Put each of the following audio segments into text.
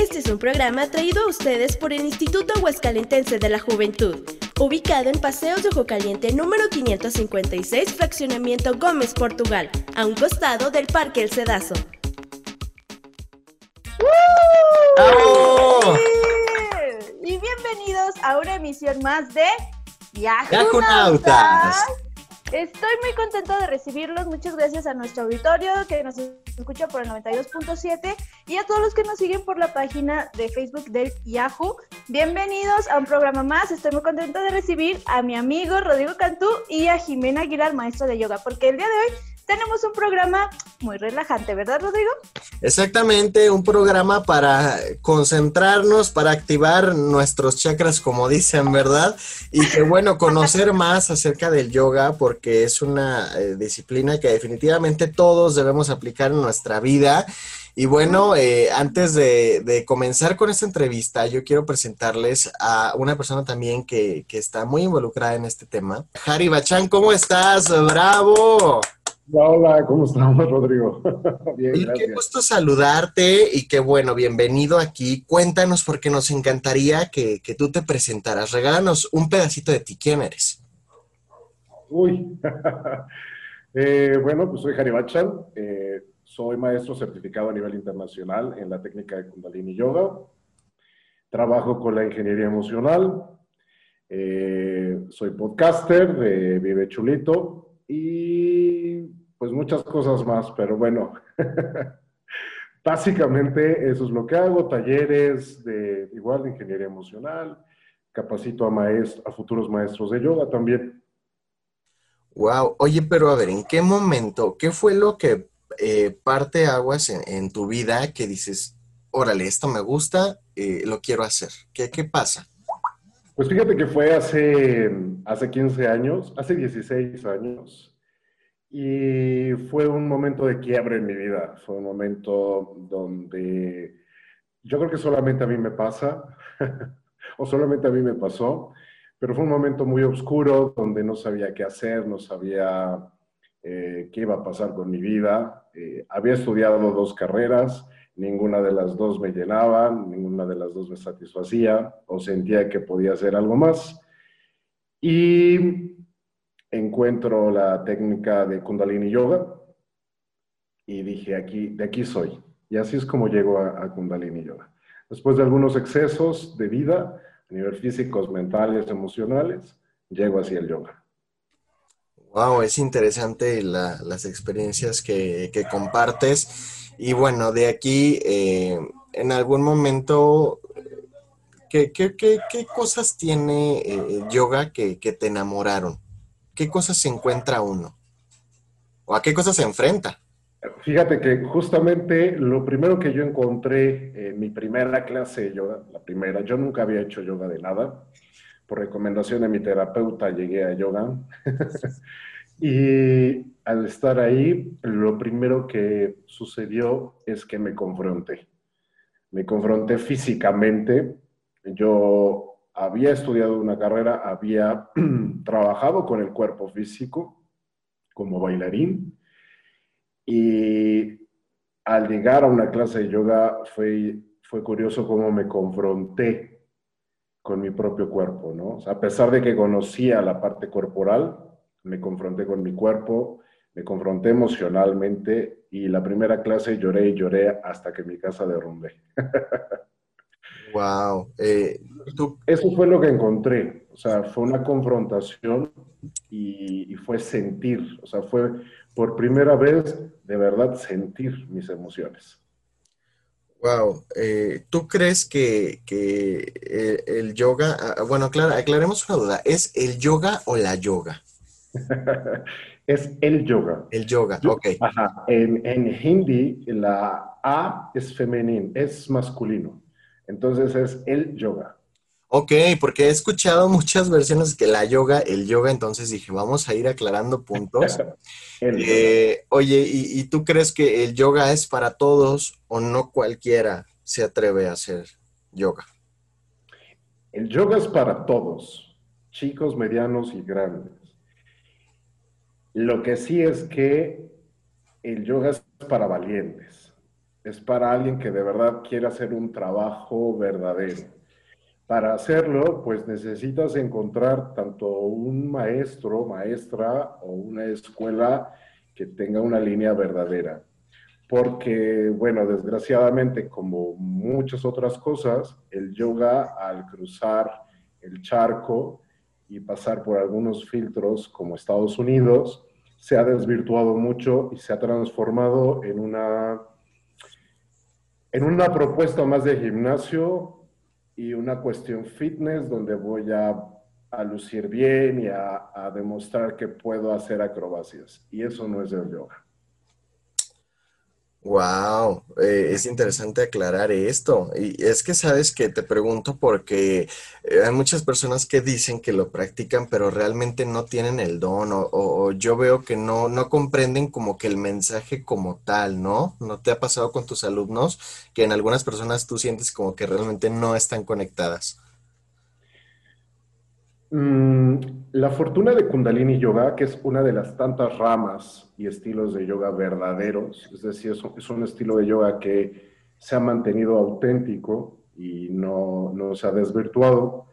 Este es un programa traído a ustedes por el Instituto Huescalentense de la Juventud, ubicado en Paseos de Ojo Caliente número 556, Fraccionamiento Gómez, Portugal, a un costado del Parque El Cedazo. ¡Bravo! Y bienvenidos a una emisión más de. Yajunautas. Estoy muy contenta de recibirlos. Muchas gracias a nuestro auditorio que nos escucha por el 92.7 y a todos los que nos siguen por la página de Facebook del Yahoo. Bienvenidos a un programa más. Estoy muy contenta de recibir a mi amigo Rodrigo Cantú y a Jimena Aguilar, maestra de yoga, porque el día de hoy tenemos un programa muy relajante, ¿verdad, Rodrigo? Exactamente, un programa para concentrarnos, para activar nuestros chakras, como dicen, ¿verdad? Y que bueno, conocer más acerca del yoga, porque es una eh, disciplina que definitivamente todos debemos aplicar en nuestra vida. Y bueno, eh, antes de, de, comenzar con esta entrevista, yo quiero presentarles a una persona también que, que está muy involucrada en este tema. Hari Bachan, ¿cómo estás? ¡Bravo! Hola, ¿cómo estamos, Rodrigo? Bien, y qué gusto saludarte y qué bueno, bienvenido aquí. Cuéntanos porque nos encantaría que, que tú te presentaras. Regálanos un pedacito de ti. ¿Quién eres? Uy, eh, bueno, pues soy Jari Bachan. Eh, soy maestro certificado a nivel internacional en la técnica de Kundalini Yoga. Trabajo con la ingeniería emocional. Eh, soy podcaster de Vive Chulito y pues muchas cosas más, pero bueno, básicamente eso es lo que hago, talleres de igual de ingeniería emocional, capacito a, maestro, a futuros maestros de yoga también. Wow, oye, pero a ver, ¿en qué momento, qué fue lo que eh, parte aguas en, en, tu vida que dices, órale, esto me gusta, eh, lo quiero hacer? ¿Qué, ¿Qué pasa? Pues fíjate que fue hace, hace 15 años, hace 16 años. Y fue un momento de quiebre en mi vida. Fue un momento donde yo creo que solamente a mí me pasa, o solamente a mí me pasó, pero fue un momento muy oscuro donde no sabía qué hacer, no sabía eh, qué iba a pasar con mi vida. Eh, había estudiado dos carreras, ninguna de las dos me llenaba, ninguna de las dos me satisfacía o sentía que podía hacer algo más. Y encuentro la técnica de Kundalini Yoga y dije, aquí, de aquí soy. Y así es como llego a, Kundalini Yoga. Después de algunos excesos de vida, a nivel físicos, mentales, emocionales, llego hacia el yoga. Wow, es interesante la, las experiencias que, compartes. Y bueno, de aquí, eh, en algún momento, ¿qué, qué, qué, qué cosas tiene eh, yoga que, que te enamoraron? ¿Qué cosas se encuentra uno? ¿O a qué cosas se enfrenta? Fíjate que justamente lo primero que yo encontré en mi primera clase de yoga, la primera, yo nunca había hecho yoga de nada. Por recomendación de mi terapeuta llegué a yoga. y al estar ahí, lo primero que sucedió es que me confronté. Me confronté físicamente. Yo había estudiado una carrera, había trabajado con el cuerpo físico como bailarín y al llegar a una clase de yoga fue, fue curioso cómo me confronté con mi propio cuerpo, ¿no? A pesar de que conocía la parte corporal, me confronté con mi cuerpo, me confronté emocionalmente y la primera clase lloré y lloré hasta que mi casa derrumbé. Wow. Eh, ¿tú? Eso fue lo que encontré. O sea, fue una confrontación y, y, fue sentir. O sea, fue por primera vez de verdad sentir mis emociones. Wow. Eh, ¿Tú crees que, que el, el, yoga, ah, bueno, claro, aclaremos una duda, ¿es el yoga o la yoga? es el yoga. El yoga, ok. Ajá. En, en hindi, la A es femenino, es masculino. Entonces es el yoga. Ok, porque he escuchado muchas versiones que la yoga, el yoga, entonces dije, vamos a ir aclarando puntos. eh, oye, ¿y, ¿y, tú crees que el yoga es para todos o no cualquiera se atreve a hacer yoga? El yoga es para todos, chicos, medianos y grandes. Lo que sí es que el yoga es para valientes. Es para alguien que de verdad quiere hacer un trabajo verdadero. Para hacerlo, pues necesitas encontrar tanto un maestro, maestra o una escuela que tenga una línea verdadera. Porque, bueno, desgraciadamente, como muchas otras cosas, el yoga al cruzar el charco y pasar por algunos filtros como Estados Unidos, se ha desvirtuado mucho y se ha transformado en una, en una propuesta más de gimnasio y una cuestión fitness donde voy a, lucir bien y a, a demostrar que puedo hacer acrobacias. Y eso no es el yoga. Wow, eh, es interesante aclarar esto. Y es que sabes que te pregunto porque eh, hay muchas personas que dicen que lo practican, pero realmente no tienen el don o, o yo veo que no, no comprenden como que el mensaje como tal, ¿no? ¿No te ha pasado con tus alumnos que en algunas personas tú sientes como que realmente no están conectadas? Mm, la fortuna de Kundalini Yoga, que es una de las tantas ramas y estilos de yoga verdaderos, es decir, es un, estilo de yoga que se ha mantenido auténtico y no, no se ha desvirtuado.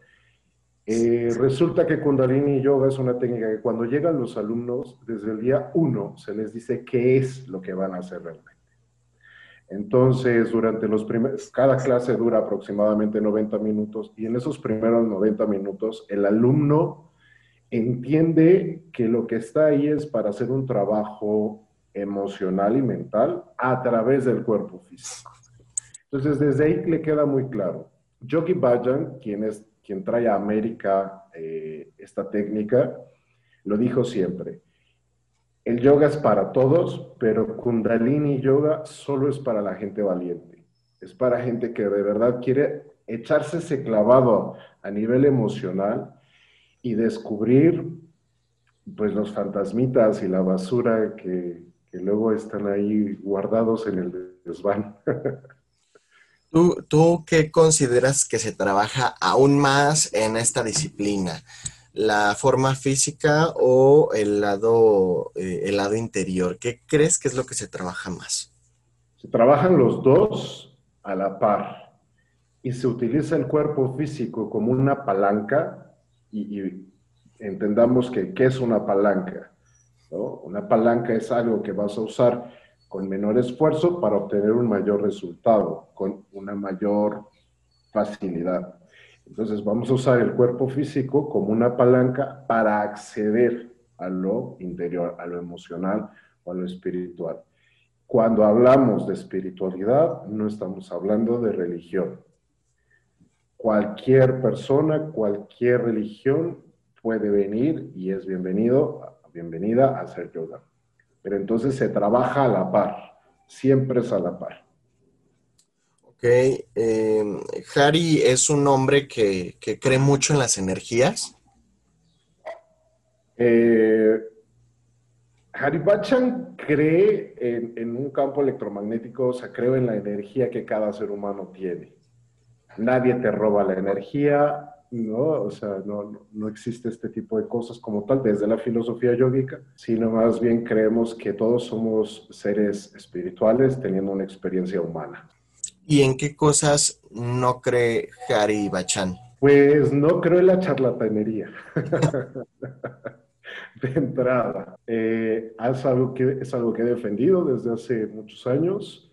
Eh, resulta que Kundalini Yoga es una técnica que cuando llegan los alumnos, desde el día uno se les dice qué es lo que van a hacer realmente. Entonces, durante los primeros, cada clase dura aproximadamente 90 minutos y en esos primeros 90 minutos el alumno entiende que lo que está ahí es para hacer un trabajo emocional y mental a través del cuerpo físico. Entonces, desde ahí le queda muy claro. Yogi Bhajan, quien, es, quien trae a América eh, esta técnica, lo dijo siempre el yoga es para todos, pero Kundalini Yoga solo es para la gente valiente. Es para gente que de verdad quiere echarse ese clavado a nivel emocional y descubrir pues los fantasmitas y la basura que, luego están ahí guardados en el desván. ¿Tú, ¿Tú qué consideras que se trabaja aún más en esta disciplina? La forma física o el lado, eh, el lado interior? ¿Qué crees que es lo que se trabaja más? Se trabajan los dos a la par y se utiliza el cuerpo físico como una palanca y, entendamos que qué es una palanca. Una palanca es algo que vas a usar con menor esfuerzo para obtener un mayor resultado, con una mayor facilidad. Entonces vamos a usar el cuerpo físico como una palanca para acceder a lo interior, a lo emocional o a lo espiritual. Cuando hablamos de espiritualidad, no estamos hablando de religión. Cualquier persona, cualquier religión puede venir y es bienvenido, bienvenida a hacer yoga. Pero entonces se trabaja a la par, siempre es a la par. Ok, eh, Harry es un hombre que, cree mucho en las energías. Eh, Harry Bachan cree en, un campo electromagnético, o sea, creo en la energía que cada ser humano tiene. Nadie te roba la energía, ¿no? O sea, no, no existe este tipo de cosas como tal desde la filosofía yógica, sino más bien creemos que todos somos seres espirituales teniendo una experiencia humana. ¿Y en qué cosas no cree Harry Bachan? Pues no creo en la charlatanería. de entrada. Eh, es, algo que, es algo que he defendido desde hace muchos años,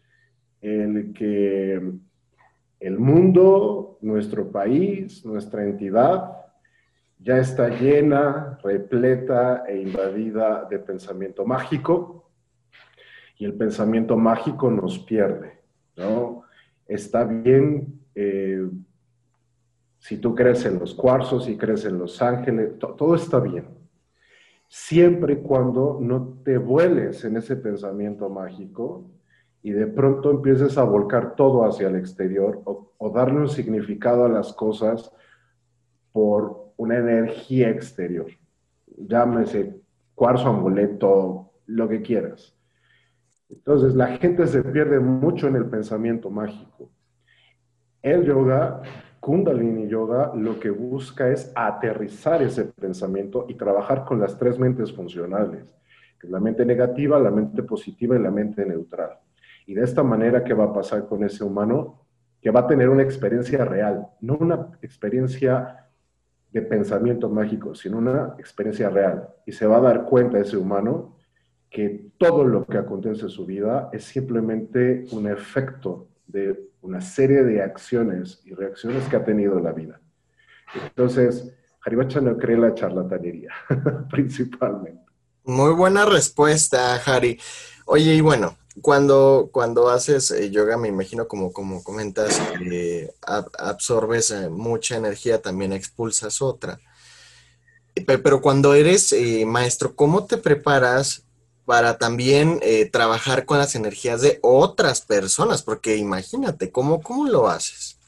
en que el mundo, nuestro país, nuestra entidad, ya está llena, repleta e invadida de pensamiento mágico, y el pensamiento mágico nos pierde, ¿no? Está bien eh, si tú crees en los cuarzos, y crees en los ángeles, todo está bien. Siempre y cuando no te vueles en ese pensamiento mágico y de pronto empieces a volcar todo hacia el exterior o, o darle un significado a las cosas por una energía exterior. Llámese cuarzo, amuleto, lo que quieras. Entonces, la gente se pierde mucho en el pensamiento mágico. El yoga, Kundalini Yoga, lo que busca es aterrizar ese pensamiento y trabajar con las tres mentes funcionales, la mente negativa, la mente positiva y la mente neutral. Y de esta manera, ¿qué va a pasar con ese humano? Que va a tener una experiencia real, no una experiencia de pensamiento mágico, sino una experiencia real. Y se va a dar cuenta ese humano que todo lo que acontece en su vida es simplemente un efecto de una serie de acciones y reacciones que ha tenido la vida. Entonces, Haribacha no cree la charlatanería, principalmente. Muy buena respuesta, Hari. Oye, y bueno, cuando, cuando haces eh, yoga, me imagino como, como comentas, que absorbes eh, mucha energía, también expulsas otra. Pero cuando eres eh, maestro, ¿cómo te preparas para también trabajar con las energías de otras personas? Porque imagínate, ¿cómo, cómo lo haces?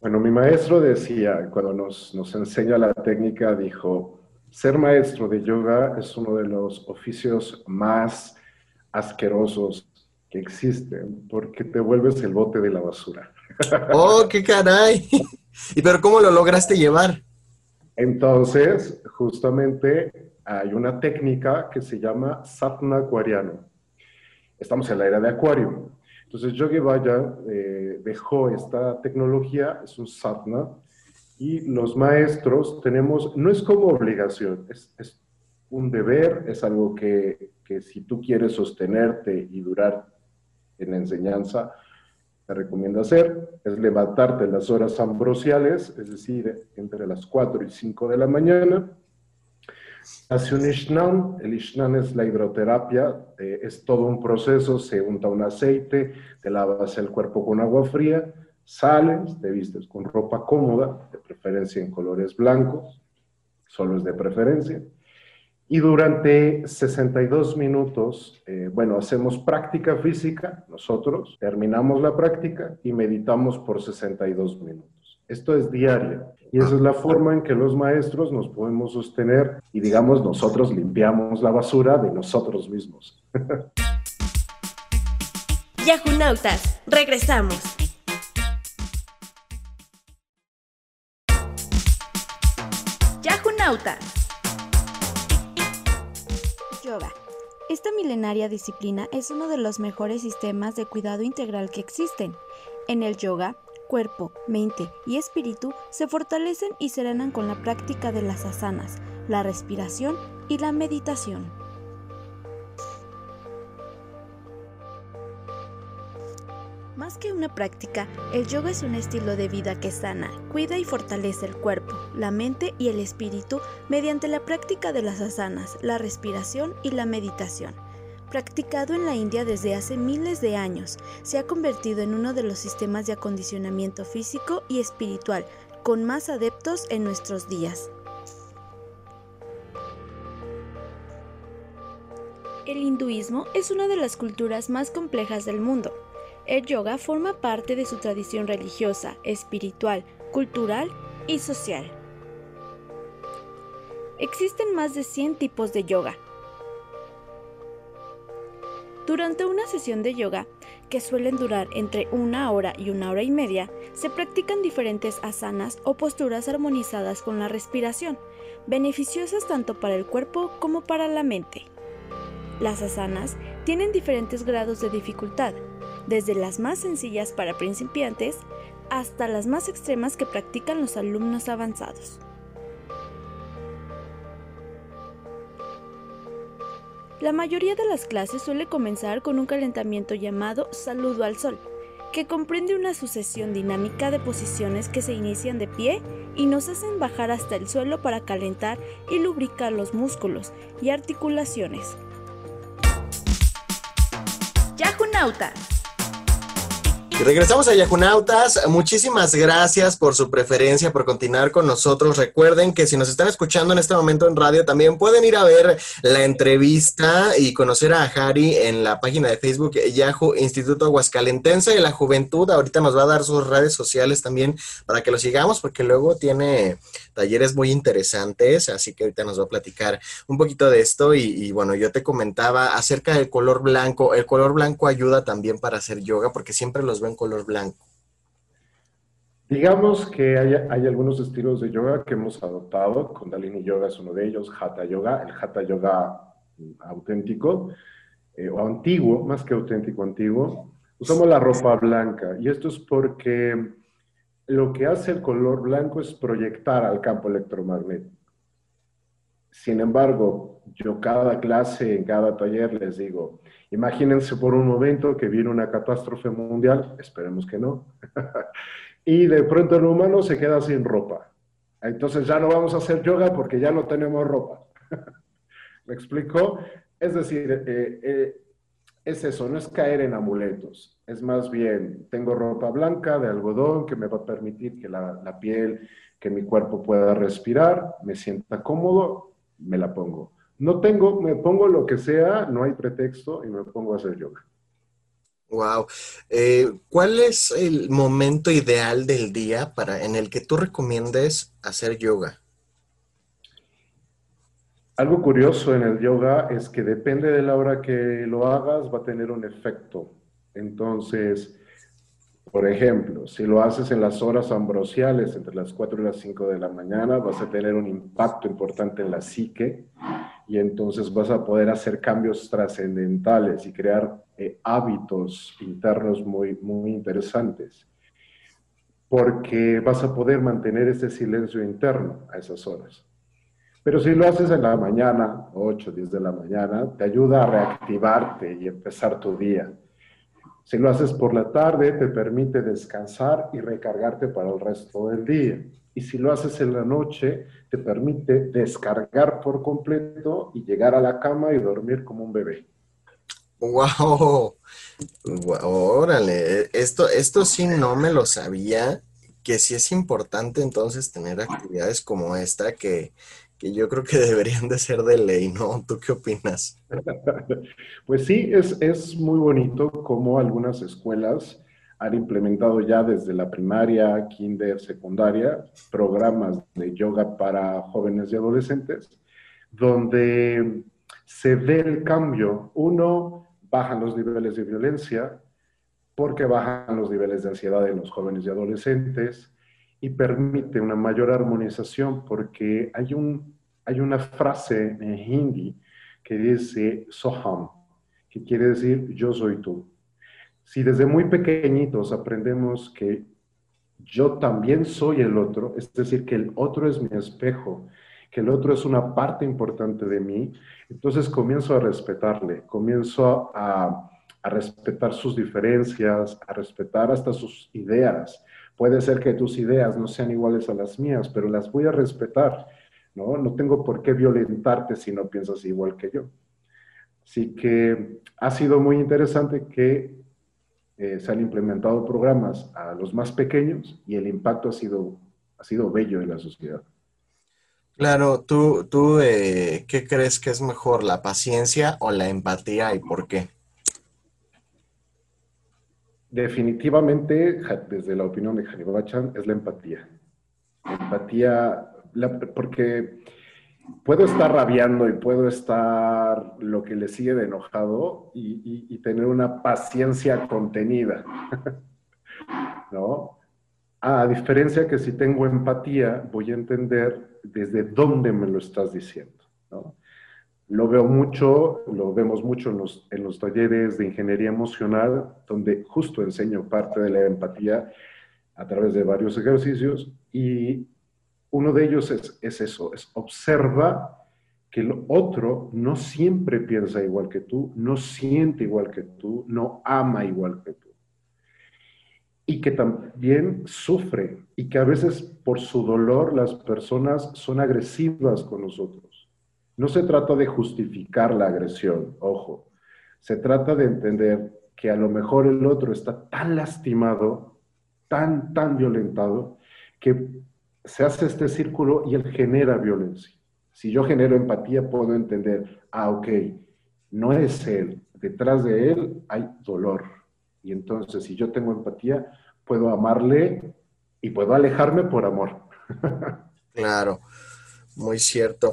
Bueno, mi maestro decía, cuando nos, nos enseña la técnica, dijo, ser maestro de yoga es uno de los oficios más asquerosos que existen, porque te vuelves el bote de la basura. ¡Oh, qué caray! ¿Y pero cómo lo lograste llevar? Entonces, justamente hay una técnica que se llama satna acuariano. Estamos en la era de acuario. Entonces, Yogi Vaya eh, dejó esta tecnología, es un satna, y los maestros tenemos, no es como obligación, es, un deber, es algo que, que, si tú quieres sostenerte y durar en la enseñanza, te recomiendo hacer, es levantarte las horas ambrosiales, es decir, entre las 4 y 5 de la mañana. Hace un Ishnan, el Ishnan es la hidroterapia, eh, es todo un proceso, se unta un aceite, te lavas el cuerpo con agua fría, sales, te vistes con ropa cómoda, de preferencia en colores blancos, solo es de preferencia, y durante 62 minutos, eh, bueno, hacemos práctica física nosotros, terminamos la práctica y meditamos por 62 minutos. Esto es diario y esa es la forma en que los maestros nos podemos sostener y digamos nosotros limpiamos la basura de nosotros mismos. Yahunautas, regresamos. Yahunautas. Yoga. Esta milenaria disciplina es uno de los mejores sistemas de cuidado integral que existen. En el yoga, cuerpo, mente y espíritu se fortalecen y serenan con la práctica de las asanas, la respiración y la meditación. Más que una práctica, el yoga es un estilo de vida que sana, cuida y fortalece el cuerpo, la mente y el espíritu mediante la práctica de las asanas, la respiración y la meditación. Practicado en la India desde hace miles de años, se ha convertido en uno de los sistemas de acondicionamiento físico y espiritual con más adeptos en nuestros días. El hinduismo es una de las culturas más complejas del mundo el yoga forma parte de su tradición religiosa, espiritual, cultural y social. Existen más de 100 tipos de yoga. Durante una sesión de yoga, que suelen durar entre una hora y una hora y media, se practican diferentes asanas o posturas armonizadas con la respiración, beneficiosas tanto para el cuerpo como para la mente. Las asanas tienen diferentes grados de dificultad, desde las más sencillas para principiantes hasta las más extremas que practican los alumnos avanzados. La mayoría de las clases suele comenzar con un calentamiento llamado saludo al sol, que comprende una sucesión dinámica de posiciones que se inician de pie y nos hacen bajar hasta el suelo para calentar y lubricar los músculos y articulaciones. Regresamos a Yacunautas. Muchísimas gracias por su preferencia, por continuar con nosotros. Recuerden que si nos están escuchando en este momento en radio, también pueden ir a ver la entrevista y conocer a Harry en la página de Facebook Yahoo Instituto Aguascalentense de la Juventud. Ahorita nos va a dar sus redes sociales también para que lo sigamos, porque luego tiene talleres muy interesantes. Así que ahorita nos va a platicar un poquito de esto. Y, y bueno, yo te comentaba acerca del color blanco. El color blanco ayuda también para hacer yoga, porque siempre los en color blanco? Digamos que hay, algunos estilos de yoga que hemos adoptado, Kundalini Yoga es uno de ellos, Hatha Yoga, el Hatha Yoga auténtico, eh, o antiguo, más que auténtico antiguo, usamos la ropa blanca. Y esto es porque lo que hace el color blanco es proyectar al campo electromagnético. Sin embargo, yo cada clase, en cada taller les digo, imagínense por un momento que viene una catástrofe mundial, esperemos que no, y de pronto el humano se queda sin ropa. Entonces ya no vamos a hacer yoga porque ya no tenemos ropa. ¿Me explico? Es decir, eh, eh, es eso, no es caer en amuletos, es más bien, tengo ropa blanca de algodón que me va a permitir que la, la piel, que mi cuerpo pueda respirar, me sienta cómodo, me la pongo. No tengo, me pongo lo que sea, no hay pretexto y me pongo a hacer yoga. Wow. Eh, ¿Cuál es el momento ideal del día para en el que tú recomiendes hacer yoga? Algo curioso en el yoga es que depende de la hora que lo hagas, va a tener un efecto. Entonces, por ejemplo, si lo haces en las horas ambrosiales, entre las 4 y las 5 de la mañana, vas a tener un impacto importante en la psique y entonces vas a poder hacer cambios trascendentales y crear eh, hábitos internos muy, muy interesantes, porque vas a poder mantener ese silencio interno a esas horas. Pero si lo haces en la mañana, 8, 10 de la mañana, te ayuda a reactivarte y empezar tu día. Si lo haces por la tarde, te permite descansar y recargarte para el resto del día. Y si lo haces en la noche, te permite descargar por completo y llegar a la cama y dormir como un bebé. ¡Wow! Órale, esto, esto sí no me lo sabía, que sí es importante entonces tener actividades como esta que, que yo creo que deberían de ser de ley, ¿no? ¿Tú qué opinas? Pues sí, es, es muy bonito como algunas escuelas han implementado ya desde la primaria, kinder, secundaria, programas de yoga para jóvenes y adolescentes, donde se ve el cambio. Uno, bajan los niveles de violencia, porque bajan los niveles de ansiedad en los jóvenes y adolescentes, y permite una mayor armonización, porque hay, un, hay una frase en hindi que dice Soham, que quiere decir yo soy tú si desde muy pequeñitos aprendemos que yo también soy el otro, es decir, que el otro es mi espejo, que el otro es una parte importante de mí, entonces comienzo a respetarle, comienzo a, respetar sus diferencias, a respetar hasta sus ideas. Puede ser que tus ideas no sean iguales a las mías, pero las voy a respetar, ¿no? No tengo por qué violentarte si no piensas igual que yo. Así que ha sido muy interesante que eh, se han implementado programas a los más pequeños y el impacto ha sido, ha sido bello en la sociedad. Claro, tú, tú eh, ¿qué crees que es mejor, la paciencia o la empatía y por qué? Definitivamente, desde la opinión de Hannibal es la empatía. Empatía, porque puedo estar rabiando y puedo estar lo que le sigue de enojado y, tener una paciencia contenida, ¿no? A diferencia que si tengo empatía, voy a entender desde dónde me lo estás diciendo, ¿no? Lo veo mucho, lo vemos mucho en los, en los talleres de ingeniería emocional, donde justo enseño parte de la empatía a través de varios ejercicios y uno de ellos es, eso, es observa que el otro no siempre piensa igual que tú, no siente igual que tú, no ama igual que tú. Y que también sufre y que a veces por su dolor las personas son agresivas con nosotros. No se trata de justificar la agresión, ojo. Se trata de entender que a lo mejor el otro está tan lastimado, tan, tan violentado, que se hace este círculo y él genera violencia. Si yo genero empatía, puedo entender, ah, ok, no es él, detrás de él hay dolor. Y entonces, si yo tengo empatía, puedo amarle y puedo alejarme por amor. claro, muy cierto.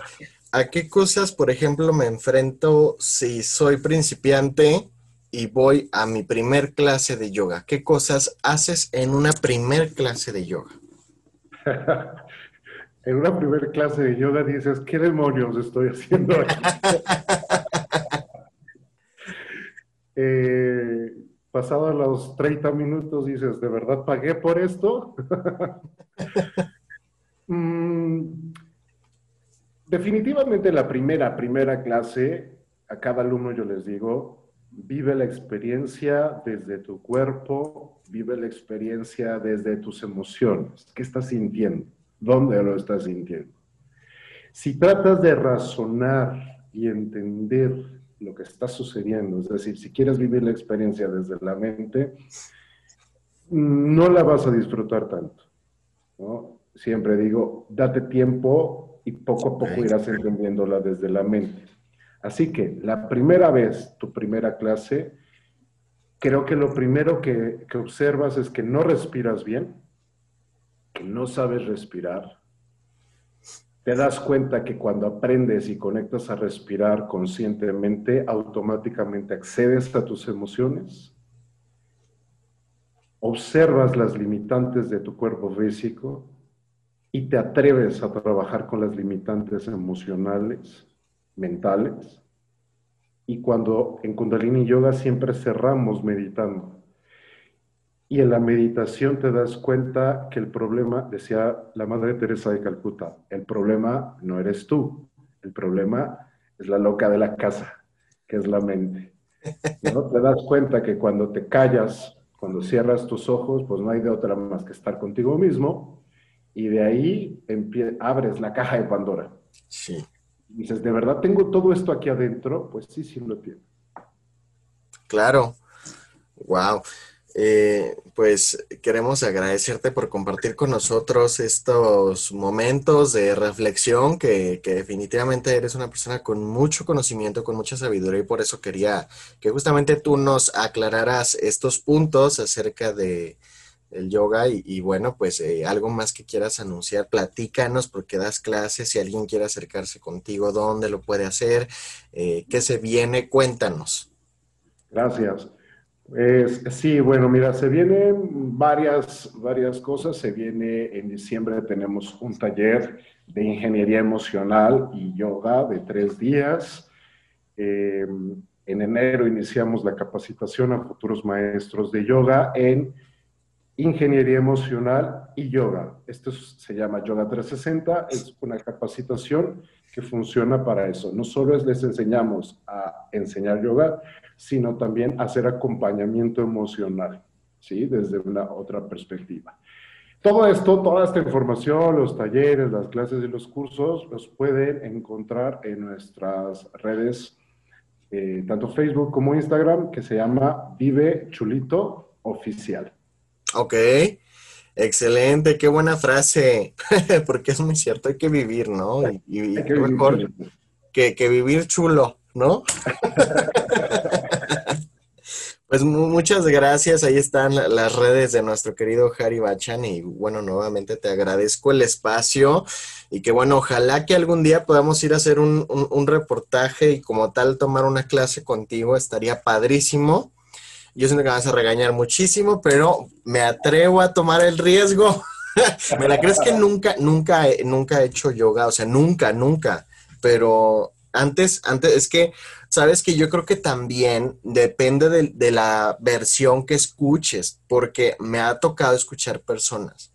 ¿A qué cosas, por ejemplo, me enfrento si soy principiante y voy a mi primer clase de yoga? ¿Qué cosas haces en una primer clase de yoga? en una primera clase de yoga dices, ¿qué demonios estoy haciendo aquí? eh, pasados los 30 minutos dices, ¿de verdad pagué por esto? Mm, definitivamente la primera, primera clase, a cada alumno yo les digo, vive la experiencia desde tu cuerpo, vive la experiencia desde tus emociones. ¿Qué estás sintiendo? ¿Dónde lo estás sintiendo? Si tratas de razonar y entender lo que está sucediendo, es decir, si quieres vivir la experiencia desde la mente, no la vas a disfrutar tanto. Siempre digo, date tiempo y poco a poco irás entendiéndola desde la mente. Así que la primera vez, tu primera clase, creo que lo primero que, que observas es que no respiras bien, que no sabes respirar, te das cuenta que cuando aprendes y conectas a respirar conscientemente, automáticamente accedes a tus emociones, observas las limitantes de tu cuerpo físico y te atreves a trabajar con las limitantes emocionales, mentales. Y cuando en Kundalini Yoga siempre cerramos meditando. Y en la meditación te das cuenta que el problema, decía la Madre Teresa de Calcuta, el problema no eres tú, el problema es la loca de la casa, que es la mente. ¿No? Te das cuenta que cuando te callas, cuando cierras tus ojos, pues no hay de otra más que estar contigo mismo y de ahí abres la caja de Pandora. Sí. Y dices, ¿de verdad tengo todo esto aquí adentro? Pues sí, sí lo tiene. Claro. Wow. Eh, pues queremos agradecerte por compartir con nosotros estos momentos de reflexión, que, definitivamente eres una persona con mucho conocimiento, con mucha sabiduría y por eso quería que justamente tú nos aclararas estos puntos acerca de el yoga y, bueno, pues eh, algo más que quieras anunciar, platícanos porque das clases, si alguien quiere acercarse contigo, dónde lo puede hacer, eh, qué se viene, cuéntanos. Gracias sí, bueno, mira, se vienen varias, varias cosas. Se viene en diciembre, tenemos un taller de ingeniería emocional y yoga de tres días. Eh, en enero iniciamos la capacitación a futuros maestros de yoga en ingeniería emocional y yoga. Esto se llama Yoga 360, es una capacitación que funciona para eso. No solo les enseñamos a enseñar yoga, sino también hacer acompañamiento emocional, ¿sí? Desde una otra perspectiva. Todo esto, toda esta información, los talleres, las clases y los cursos, los pueden encontrar en nuestras redes, eh, tanto Facebook como Instagram, que se llama Vive Chulito Oficial. Ok, excelente, qué buena frase, porque es muy cierto, hay que vivir, ¿no? Y, mejor que, que, vivir chulo, ¿no? Pues muchas gracias, ahí están las redes de nuestro querido Harry Bachan y bueno, nuevamente te agradezco el espacio y que bueno, ojalá que algún día podamos ir a hacer un, reportaje y como tal tomar una clase contigo, estaría padrísimo. Yo siento que me vas a regañar muchísimo, pero me atrevo a tomar el riesgo. ¿Me la crees que nunca, nunca, nunca he hecho yoga? O sea, nunca, nunca. Pero antes, antes, es que Sabes que yo creo que también depende de, la versión que escuches, porque me ha tocado escuchar personas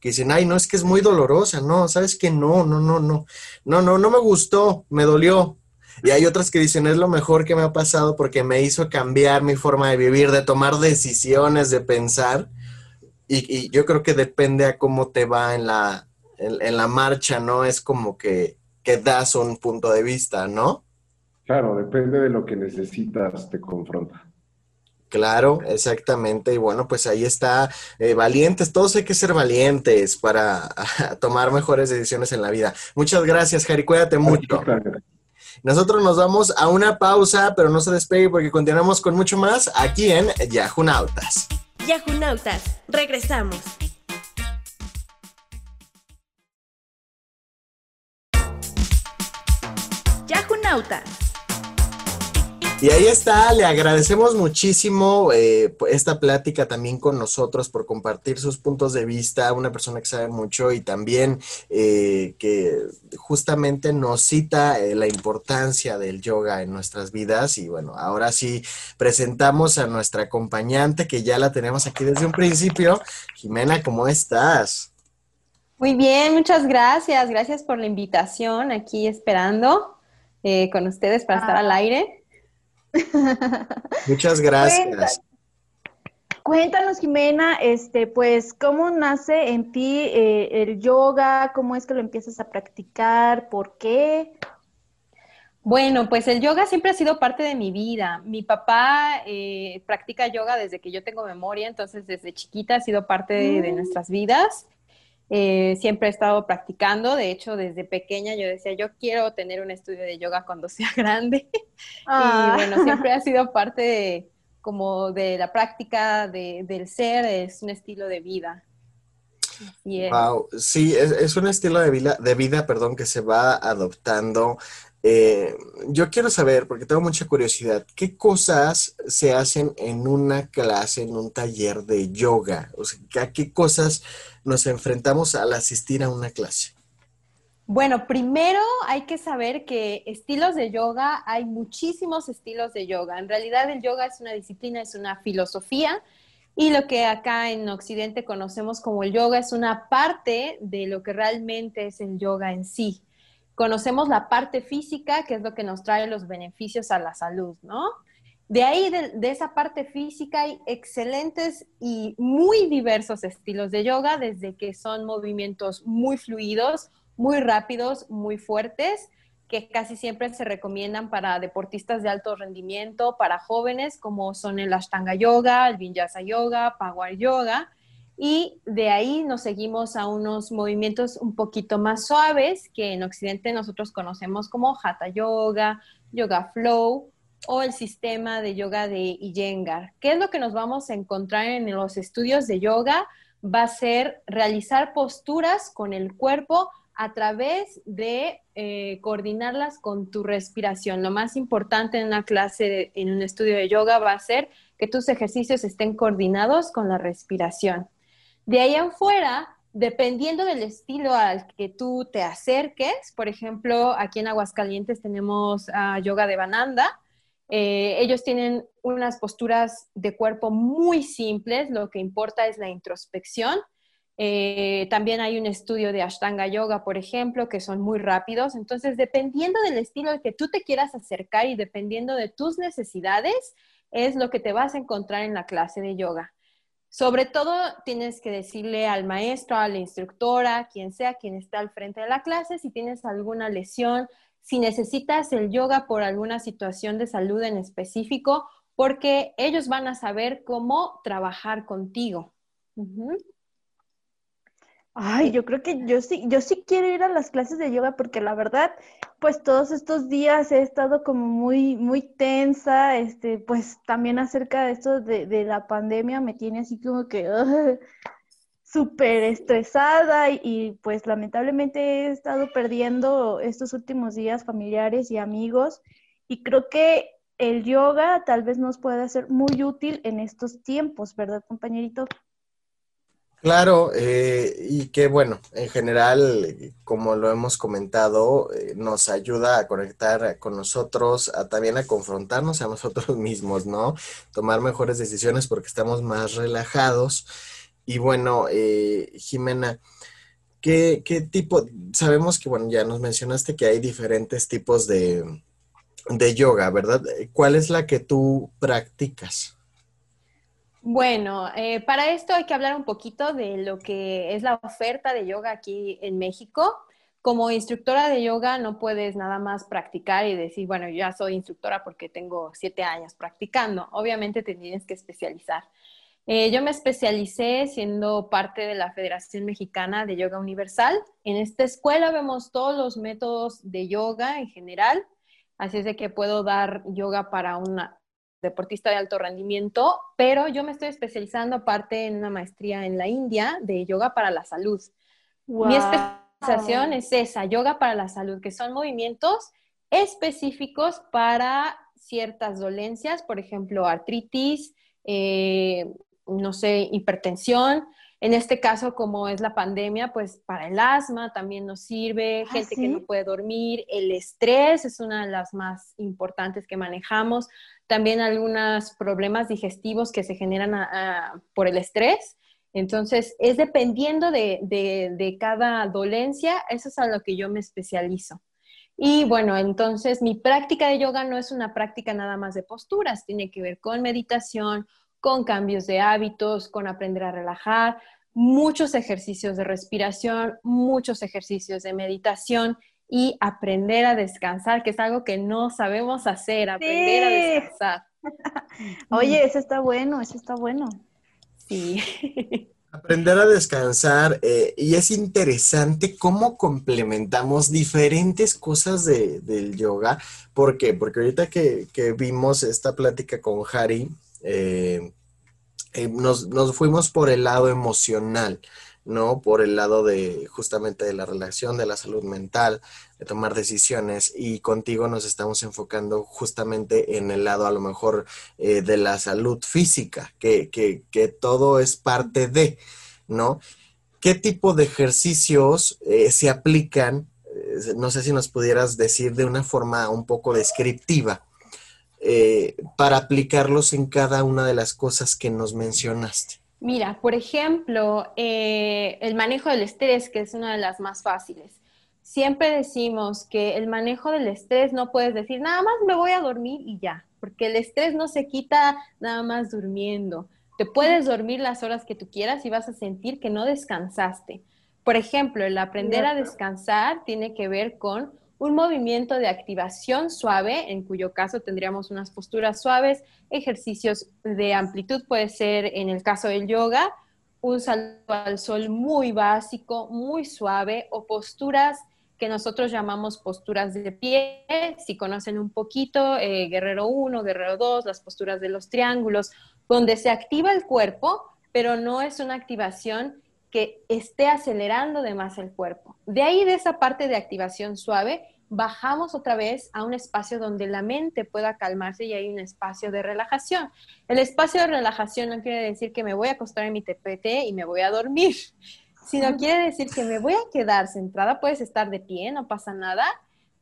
que dicen, ay, no, es que es muy dolorosa, no, sabes que no, no, no, no, no, no, no me gustó, me dolió. Y hay otras que dicen, es lo mejor que me ha pasado porque me hizo cambiar mi forma de vivir, de tomar decisiones, de pensar. Y, yo creo que depende a cómo te va en la, en, la marcha, ¿no? Es como que, que das un punto de vista, ¿no? Claro, depende de lo que necesitas, te confronta. Claro, exactamente. Y bueno, pues ahí está, eh, valientes, todos hay que ser valientes para tomar mejores decisiones en la vida. Muchas gracias, Jari, cuídate mucho. Nosotros nos vamos a una pausa, pero no se despegue porque continuamos con mucho más aquí en Yahoo Nautas. Yahoo Nautas, regresamos. Yahoo Nautas. Y ahí está, le agradecemos muchísimo eh, esta plática también con nosotros por compartir sus puntos de vista, una persona que sabe mucho y también eh, que justamente nos cita eh, la importancia del yoga en nuestras vidas. Y bueno, ahora sí presentamos a nuestra acompañante que ya la tenemos aquí desde un principio. Jimena, ¿cómo estás? Muy bien, muchas gracias. Gracias por la invitación aquí esperando con ustedes para estar al ah. aire. Muchas gracias. Cuéntanos, Jimena, este, pues, ¿cómo nace en ti eh, el yoga? ¿Cómo es que lo empiezas a practicar? ¿Por qué? Bueno, pues el yoga siempre ha sido parte de mi vida. Mi papá eh, practica yoga desde que yo tengo memoria, entonces desde chiquita ha sido parte de mm. nuestras vidas. Eh, siempre he estado practicando, de hecho desde pequeña yo decía, yo quiero tener un estudio de yoga cuando sea grande. Y ah. bueno, siempre ha sido parte de, como de la práctica del ser, es un estilo de vida. Wow, sí, es, un estilo de vida, de vida, perdón, que se va adoptando eh, yo quiero saber, porque tengo mucha curiosidad, ¿qué cosas se hacen en una clase, en un taller de yoga? O sea, ¿a qué cosas nos enfrentamos al asistir a una clase? Bueno, primero hay que saber que estilos de yoga, hay muchísimos estilos de yoga. En realidad el yoga es una disciplina, es una filosofía y lo que acá en Occidente conocemos como el yoga es una parte de lo que realmente es el yoga en sí conocemos la parte física, que es lo que nos trae los beneficios a la salud, ¿no? De ahí, de, esa parte física, hay excelentes y muy diversos estilos de yoga, desde que son movimientos muy fluidos, muy rápidos, muy fuertes, que casi siempre se recomiendan para deportistas de alto rendimiento, para jóvenes, como son el Ashtanga Yoga, el Vinyasa Yoga, Power Yoga, y de ahí nos seguimos a unos movimientos un poquito más suaves que en Occidente nosotros conocemos como Hatha Yoga, Yoga Flow o el sistema de yoga de Iyengar. ¿Qué es lo que nos vamos a encontrar en los estudios de yoga? Va a ser realizar posturas con el cuerpo a través de eh, coordinarlas con tu respiración. Lo más importante en una clase, en un estudio de yoga, va a ser que tus ejercicios estén coordinados con la respiración. De ahí en fuera, dependiendo del estilo al que tú te acerques, por ejemplo, aquí en Aguascalientes tenemos yoga de Bananda. Eh, ellos tienen unas posturas de cuerpo muy simples, lo que importa es la introspección. Eh, también hay un estudio de Ashtanga Yoga, por ejemplo, que son muy rápidos. Entonces, dependiendo del estilo al que tú te quieras acercar y dependiendo de tus necesidades, es lo que te vas a encontrar en la clase de yoga. Sobre todo tienes que decirle al maestro, a la instructora, quien sea quien está al frente de la clase, si tienes alguna lesión, si necesitas el yoga por alguna situación de salud en específico, porque ellos van a saber cómo trabajar contigo. Ay, yo creo que yo sí, yo sí quiero ir a las clases de yoga porque la verdad, pues todos estos días he estado como muy, muy tensa, este, pues también acerca de esto de, la pandemia me tiene así como que súper estresada y, y, pues lamentablemente he estado perdiendo estos últimos días familiares y amigos y creo que el yoga tal vez nos pueda ser muy útil en estos tiempos, ¿verdad, compañerito? Claro, eh, y que bueno, en general, como lo hemos comentado, eh, nos ayuda a conectar con nosotros, a también a confrontarnos a nosotros mismos, ¿no? Tomar mejores decisiones porque estamos más relajados. Y bueno, eh, Jimena, ¿qué, ¿qué, tipo? Sabemos que, bueno, ya nos mencionaste que hay diferentes tipos de, de yoga, ¿verdad? ¿Cuál es la que tú practicas? Bueno, eh, para esto hay que hablar un poquito de lo que es la oferta de yoga aquí en México. Como instructora de yoga no puedes nada más practicar y decir, bueno, ya soy instructora porque tengo siete años practicando. Obviamente te tienes que especializar. Eh, yo me especialicé siendo parte de la Federación Mexicana de Yoga Universal. En esta escuela vemos todos los métodos de yoga en general, así es de que puedo dar yoga para una, deportista de alto rendimiento, pero yo me estoy especializando aparte en una maestría en la India de yoga para la salud. Mi especialización es esa, yoga para la salud, que son movimientos específicos para ciertas dolencias, por ejemplo, artritis, eh, no sé, hipertensión. En este caso, como es la pandemia, pues para el asma también nos sirve, ¿Ah, gente que no puede dormir, el estrés es una de las más importantes que manejamos, también algunos problemas digestivos que se generan a- a- por el estrés. Entonces, es dependiendo de, de- de cada dolencia, eso es a lo que yo me especializo. Y bueno, entonces mi práctica de yoga no es una práctica nada más de posturas, tiene que ver con meditación, con cambios de hábitos, con aprender a relajar, muchos ejercicios de respiración, muchos ejercicios de meditación y aprender a descansar, que es algo que no sabemos hacer, aprender a descansar. Oye, ese está bueno, ese está bueno. Sí. Aprender a descansar eh, y es interesante cómo complementamos diferentes cosas de- del yoga. ¿Por qué? Porque ahorita que, que vimos esta plática con Hari, eh, eh, nos, nos fuimos por el lado emocional, ¿no? Por el lado de justamente de la relación, de la salud mental, de tomar decisiones y contigo nos estamos enfocando justamente en el lado a lo mejor eh, de la salud física, que, que, que todo es parte de, ¿no? ¿Qué tipo de ejercicios se aplican? No sé si nos pudieras decir de una forma un poco descriptiva eh, para aplicarlos en cada una de las cosas que nos mencionaste. Mira, por ejemplo, eh, el manejo del estrés, que es una de las más fáciles. Siempre decimos que el manejo del estrés no puedes decir, nada más me voy a dormir y ya, porque el estrés no se quita nada más durmiendo. Te puedes dormir las horas que tú quieras y vas a sentir que no descansaste. Por ejemplo, el aprender a descansar tiene que ver con un movimiento de activación suave, en cuyo caso tendríamos unas posturas suaves, ejercicios de amplitud, puede ser en el caso del yoga, un salto al sol muy básico, muy suave, o posturas que nosotros llamamos posturas de pie, si conocen un poquito, eh, Guerrero 1, Guerrero 2, las posturas de los triángulos, donde se activa el cuerpo, pero no es una activación que esté acelerando de más el cuerpo. De ahí, de esa parte de activación suave, bajamos otra vez a un espacio donde la mente pueda calmarse y hay un espacio de relajación. El espacio de relajación no quiere decir que me voy a acostar en mi tepete y me voy a dormir, sino quiere decir que me voy a quedar centrada, puedes estar de pie, no pasa nada,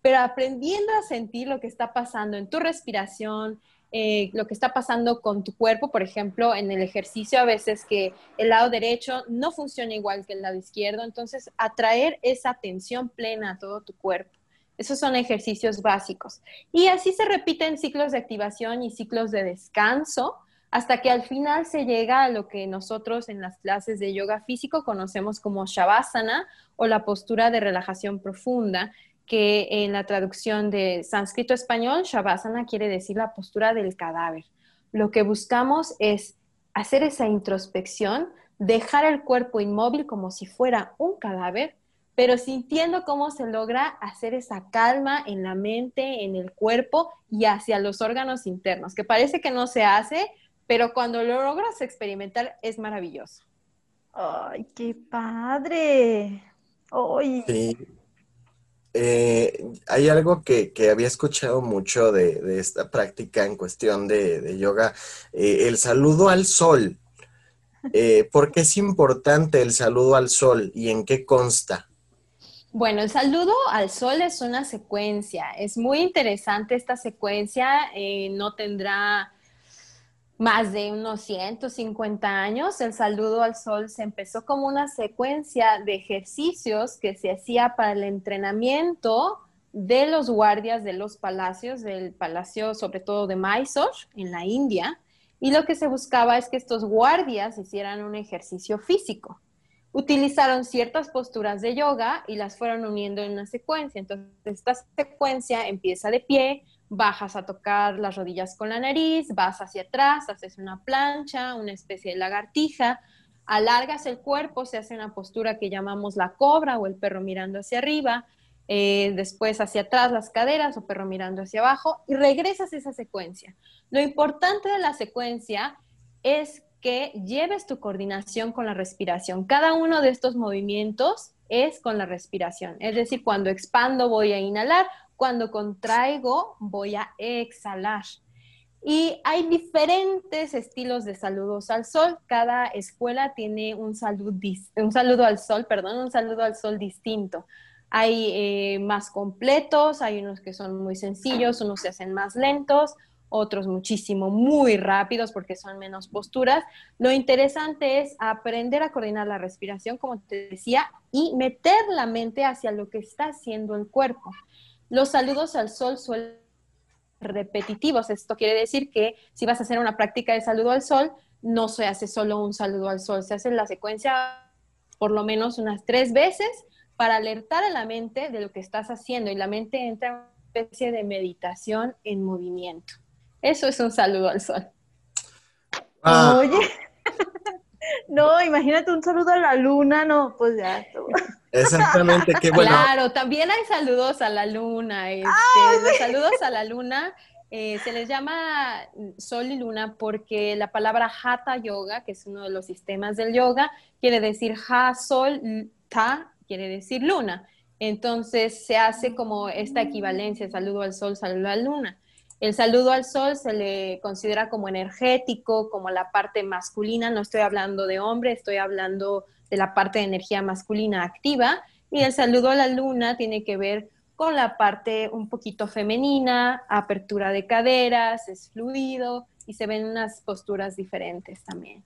pero aprendiendo a sentir lo que está pasando en tu respiración, eh, lo que está pasando con tu cuerpo, por ejemplo, en el ejercicio a veces que el lado derecho no funciona igual que el lado izquierdo, entonces atraer esa atención plena a todo tu cuerpo. Esos son ejercicios básicos. Y así se repiten ciclos de activación y ciclos de descanso hasta que al final se llega a lo que nosotros en las clases de yoga físico conocemos como Shavasana o la postura de relajación profunda, que en la traducción de sánscrito a español, Shavasana quiere decir la postura del cadáver. Lo que buscamos es hacer esa introspección, dejar el cuerpo inmóvil como si fuera un cadáver, pero sintiendo cómo se logra hacer esa calma en la mente, en el cuerpo y hacia los órganos internos, que parece que no se hace, pero cuando lo logras experimentar es maravilloso. Ay, qué padre. Ay, Sí. Eh, hay algo que, que había escuchado mucho de, de esta práctica en cuestión de, de yoga, eh, el saludo al sol. Eh, ¿por qué es importante el saludo al sol y en qué consta? Bueno, el saludo al sol es una secuencia. Es muy interesante esta secuencia. no tendrá más de unos 150 años. El saludo al sol se empezó como una secuencia de ejercicios que se hacía para el entrenamiento de los guardias de los palacios, del palacio sobre todo de Mysore, en la India. Y lo que se buscaba es que estos guardias hicieran un ejercicio físico utilizaron ciertas posturas de yoga y las fueron uniendo en una secuencia. Entonces, esta secuencia empieza de pie, bajas a tocar las rodillas con la nariz, vas hacia atrás, haces una plancha, una especie de lagartija, alargas el cuerpo, se hace una postura que llamamos la cobra o el perro mirando hacia arriba, eh, después hacia atrás las caderas o perro mirando hacia abajo y regresas a esa secuencia. Lo importante de la secuencia es que lleves tu coordinación con la respiración. Cada uno de estos movimientos es con la respiración. Es decir, cuando expando voy a inhalar, Cuando contraigo, voy a exhalar. Y hay diferentes estilos de saludos al sol. Cada escuela tiene un, un saludo al sol, perdón, un saludo al sol distinto. Hay eh, más completos, hay unos que son muy sencillos, unos se hacen más lentos, otros muchísimo, muy rápidos porque son menos posturas. Lo interesante es aprender a coordinar la respiración, como te decía, y meter la mente hacia lo que está haciendo el cuerpo. Los saludos al sol suelen repetitivos. Esto quiere decir que si vas a hacer una práctica de saludo al sol, no se hace solo un saludo al sol, se hace la secuencia por lo menos unas tres veces para alertar a la mente de lo que estás haciendo y la mente entra en una especie de meditación en movimiento. Eso es un saludo al sol. Ah. Oye, no, imagínate un saludo a la luna, no, pues ya. Exactamente, qué bueno. Claro, también hay saludos a la luna. Este, los saludos a la luna eh, se les llama sol y luna porque la palabra hatha yoga, que es uno de los sistemas del yoga, quiere decir ha, sol, ta, quiere decir luna. Entonces se hace como esta equivalencia, saludo al sol, saludo a la luna. El saludo al sol se le considera como energético, como la parte masculina, no estoy hablando de hombre, estoy hablando de la parte de energía masculina activa, y el saludo a la luna tiene que ver con la parte un poquito femenina, apertura de caderas, es fluido y se ven unas posturas diferentes también.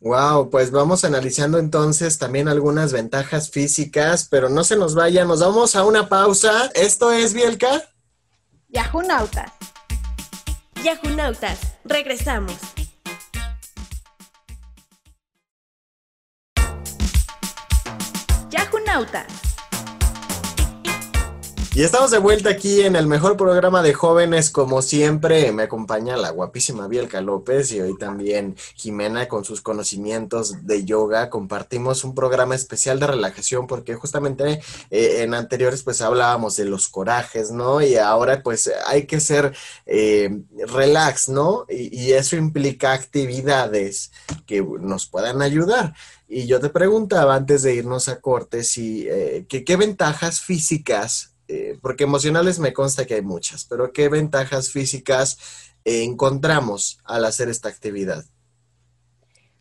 Wow, pues vamos analizando entonces también algunas ventajas físicas, pero no se nos vaya, nos vamos a una pausa. Esto es Bielka. Yahunautas. Yahunautas, regresamos. Y estamos de vuelta aquí en el mejor programa de jóvenes, como siempre. Me acompaña la guapísima Bielka López y hoy también Jimena con sus conocimientos de yoga. Compartimos un programa especial de relajación porque justamente eh, en anteriores pues hablábamos de los corajes, ¿no? Y ahora pues hay que ser eh, relax, ¿no? Y, eso implica actividades que nos puedan ayudar. Y yo te preguntaba antes de irnos a corte si, eh, ¿qué ventajas físicas eh, porque emocionales me consta que hay muchas, pero ¿qué ventajas físicas encontramos al hacer esta actividad?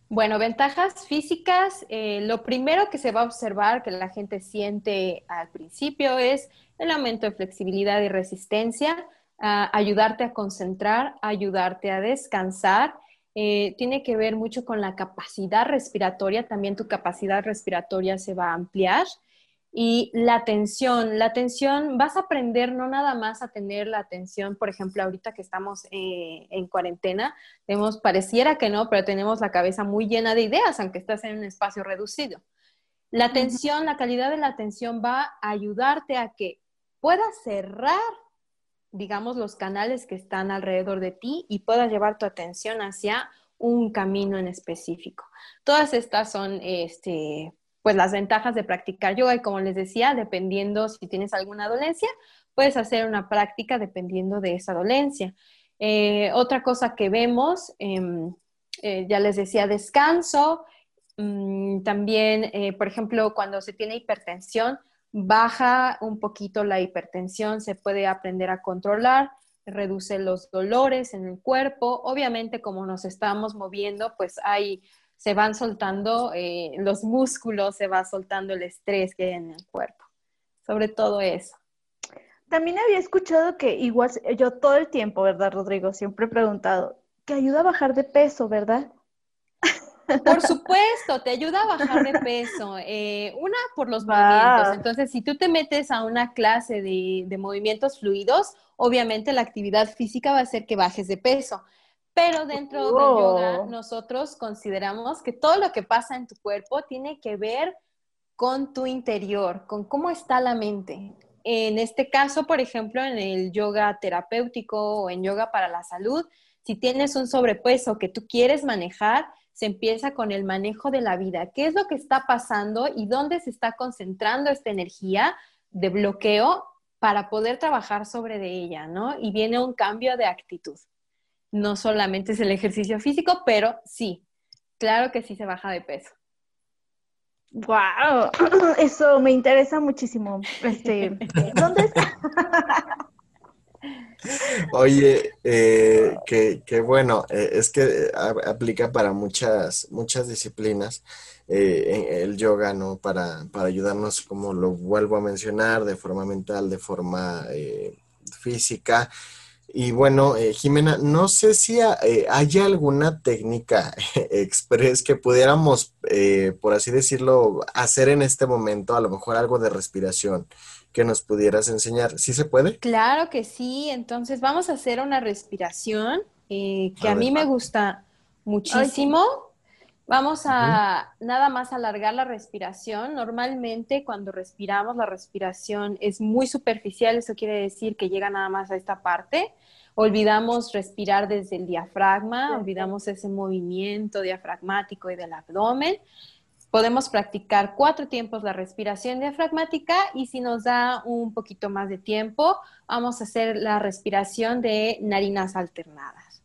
Bueno, ventajas físicas, eh, lo primero que se va a observar que la gente siente al principio es el aumento de flexibilidad y resistencia, ayudarte a concentrar, ayudarte a descansar. Eh, tiene que ver mucho con la capacidad respiratoria, también tu capacidad respiratoria se va a ampliar. Y la atención, la atención, vas a aprender no nada más a tener la atención, por ejemplo, ahorita que estamos eh, en cuarentena, tenemos, pareciera que no, pero tenemos la cabeza muy llena de ideas, aunque estás en un espacio reducido. La atención, la calidad de la atención va a ayudarte a que puedas cerrar, digamos, los canales que están alrededor de ti y puedas llevar tu atención hacia un camino en específico. Todas estas son, este, pues las ventajas de practicar yoga y como les decía, dependiendo si tienes alguna dolencia, puedes hacer una práctica dependiendo de esa dolencia. Eh, otra cosa que vemos, em, eh, ya les decía, descanso. Mm, también, eh, por ejemplo, cuando se tiene hipertensión, baja un poquito la hipertensión, se puede aprender a controlar, reduce los dolores en el cuerpo. Obviamente, como nos estamos moviendo, pues hay se van soltando eh, los músculos, se va soltando el estrés que hay en el cuerpo. Sobre todo eso. También había escuchado que igual, yo todo el tiempo, ¿verdad, Rodrigo? Siempre he preguntado, que ayuda a bajar de peso, ¿verdad? Por supuesto, te ayuda a bajar de peso. Eh, una, por los movimientos. Entonces, si tú te metes a una clase de, de movimientos fluidos, obviamente la actividad física va a hacer que bajes de peso. Pero dentro del yoga, nosotros consideramos que todo lo que pasa en tu cuerpo tiene que ver con tu interior, con cómo está la mente. En este caso, por ejemplo, en el yoga terapéutico o en yoga para la salud, si tienes un sobrepeso que tú quieres manejar, se empieza con el manejo de la vida. ¿Qué es lo que está pasando y dónde se está concentrando esta energía de bloqueo para poder trabajar sobre de ella, ¿no? Y viene un cambio de actitud no solamente es el ejercicio físico, pero sí, claro que sí se baja de peso. Wow, eso me interesa muchísimo. Este, ¿dónde está? Oye, eh, que, bueno, eh, es que aplica para muchas, muchas disciplinas eh, el yoga, ¿no? Para, para ayudarnos, como lo vuelvo a mencionar, de forma mental, de forma física. Y bueno, Jimena, no sé si hay alguna técnica express que pudiéramos, por así decirlo, hacer en este momento, a lo mejor algo de respiración que nos pudieras enseñar. ¿Sí se puede? Claro que sí. Entonces vamos a hacer una respiración eh, que a, mí me gusta muchísimo. Vamos a nada más alargar la respiración. Normalmente cuando respiramos la respiración es muy superficial, eso quiere decir que llega nada más a esta parte. Olvidamos respirar desde el diafragma, olvidamos ese movimiento diafragmático y del abdomen. Podemos practicar cuatro tiempos la respiración diafragmática y si nos da un poquito más de tiempo, vamos a hacer la respiración de narinas alternadas.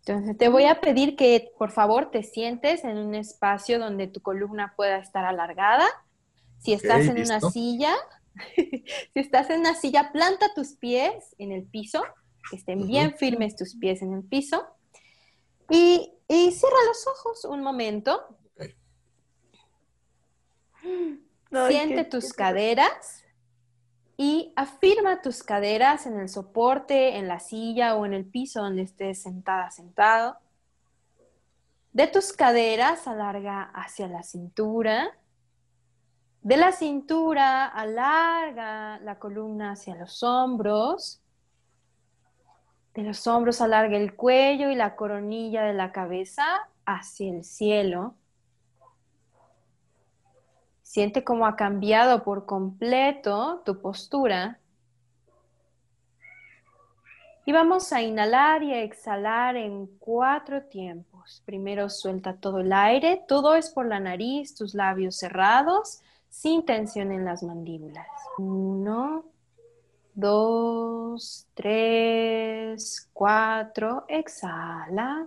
Entonces, te voy a pedir que por favor te sientes en un espacio donde tu columna pueda estar alargada. Si estás en una silla, si estás en una silla, planta tus pies en el piso, que estén bien firmes tus pies en el piso. Y, y cierra los ojos un momento Siente tus caderas y afirma tus caderas en el soporte, en la silla o en el piso donde estés sentada, sentado. De tus caderas alarga hacia la cintura. De la cintura alarga la columna hacia los hombros. De los hombros alarga el cuello y la coronilla de la cabeza hacia el cielo. Siente cómo ha cambiado por completo tu postura. Y vamos a inhalar y a exhalar en cuatro tiempos. Primero suelta todo el aire, todo es por la nariz, tus labios cerrados, sin tensión en las mandíbulas. Uno, dos, tres, cuatro, exhala.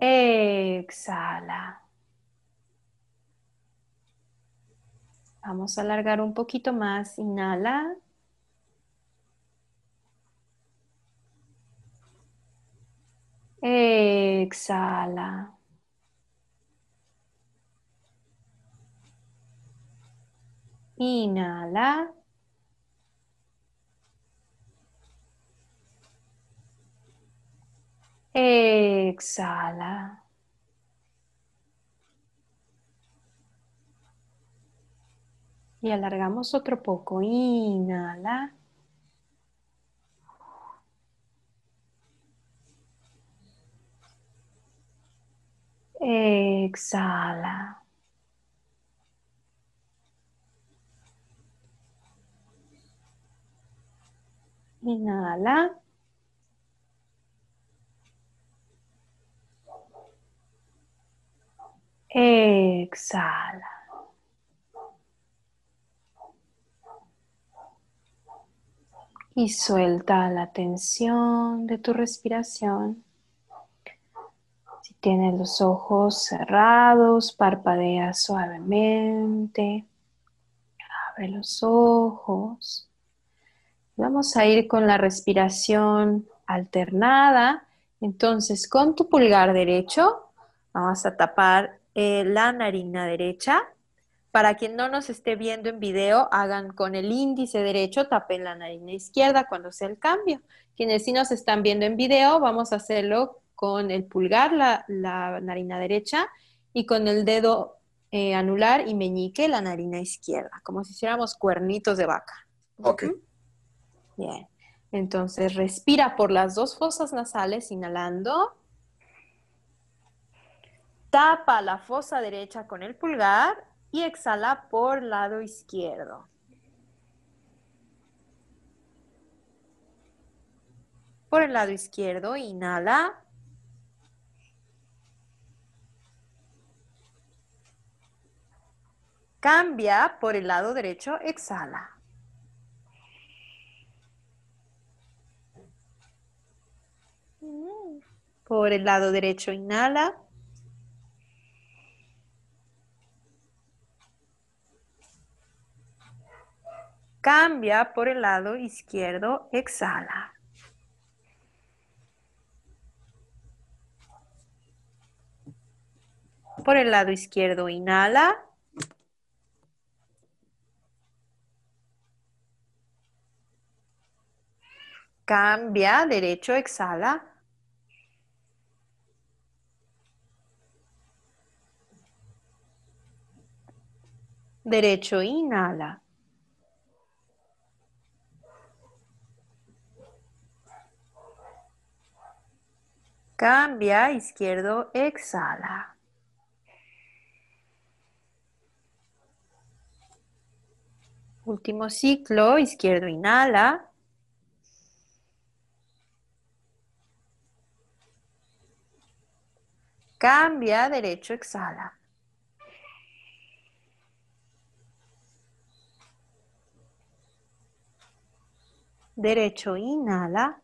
Exhala. Vamos a alargar un poquito más. Inhala. Exhala. Inhala. Exhala. Y alargamos otro poco. Inhala. Exhala. Inhala. Exhala. Y suelta la tensión de tu respiración. Si tienes los ojos cerrados, parpadea suavemente. Abre los ojos. Vamos a ir con la respiración alternada. Entonces, con tu pulgar derecho, vamos a tapar eh, la narina derecha. Para quien no nos esté viendo en video, hagan con el índice derecho, tapen la narina izquierda cuando sea el cambio. Quienes sí nos están viendo en video, vamos a hacerlo con el pulgar, la, narina derecha, y con el dedo eh, anular y meñique, la narina izquierda, como si hiciéramos cuernitos de vaca. Ok. Bien. Entonces respira por las dos fosas nasales, inhalando. Tapa la fosa derecha con el pulgar y exhala por lado izquierdo. Por el lado izquierdo, inhala. Cambia por el lado derecho, exhala. Por el lado derecho, inhala. Cambia por el lado izquierdo, exhala. Por el lado izquierdo, inhala. Cambia, derecho, exhala. Derecho, inhala. Cambia, izquierdo, exhala. Último ciclo, izquierdo, inhala. Cambia, derecho, exhala. Derecho, inhala.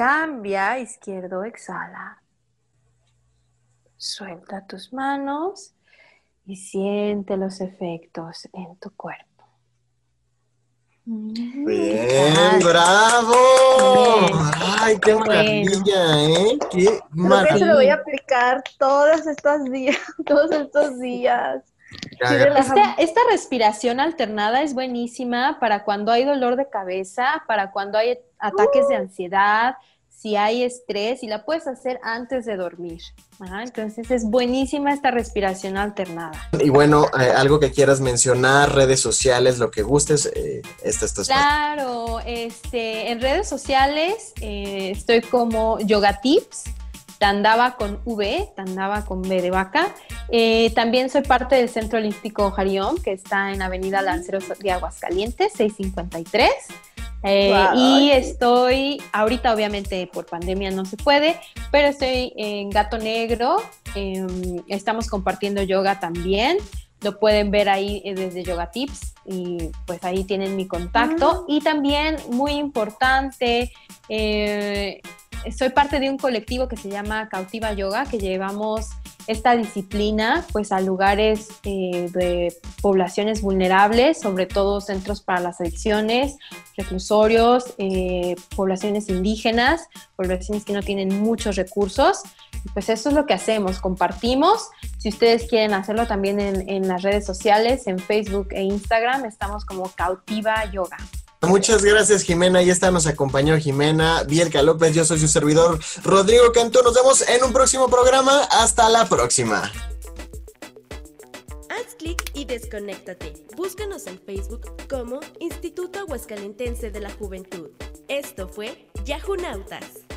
Cambia, izquierdo, exhala. Suelta tus manos y siente los efectos en tu cuerpo. Bien, bravo. Ay, qué maravilla, ¿eh? Qué Creo que se lo voy a aplicar todos estos días, todos estos días. Esta, esta, respiración alternada es buenísima para cuando hay dolor de cabeza, para cuando hay ataques de ansiedad, si hay estrés y la puedes hacer antes de dormir. entonces es buenísima esta respiración alternada. Y bueno, eh, algo que quieras mencionar, redes sociales, lo que gustes, eh, esta es Claro, este, en redes sociales eh, estoy como Yoga Tips. Tandaba con V, Tandaba con B de vaca. Eh, también soy parte del Centro Holístico Jarión, que está en Avenida Lanceros de Aguascalientes, 653. Eh, y estoy, ahorita obviamente por pandemia no se puede, pero estoy en Gato Negro, em, estamos compartiendo yoga también, lo pueden ver ahí eh, desde Yoga Tips y pues ahí tienen mi contacto. Y también, muy importante, eh, soy parte de un colectivo que se llama Cautiva Yoga, que llevamos esta disciplina pues a lugares eh, de poblaciones vulnerables, sobre todo centros para las adicciones, reclusorios, eh, poblaciones indígenas, poblaciones que no tienen muchos recursos. Pues eso es lo que hacemos, compartimos. Si ustedes quieren hacerlo también en, en las redes sociales, en Facebook e Instagram, estamos como Cautiva Yoga. Muchas gracias, Jimena. Ya está, nos acompañó Jimena Bielka López. Yo soy su servidor, Rodrigo Cantú. Nos vemos en un próximo programa. Hasta la próxima. Haz clic y desconéctate. Búscanos en Facebook como Instituto Aguascalentense de la Juventud. Esto fue Yahoo Nautas.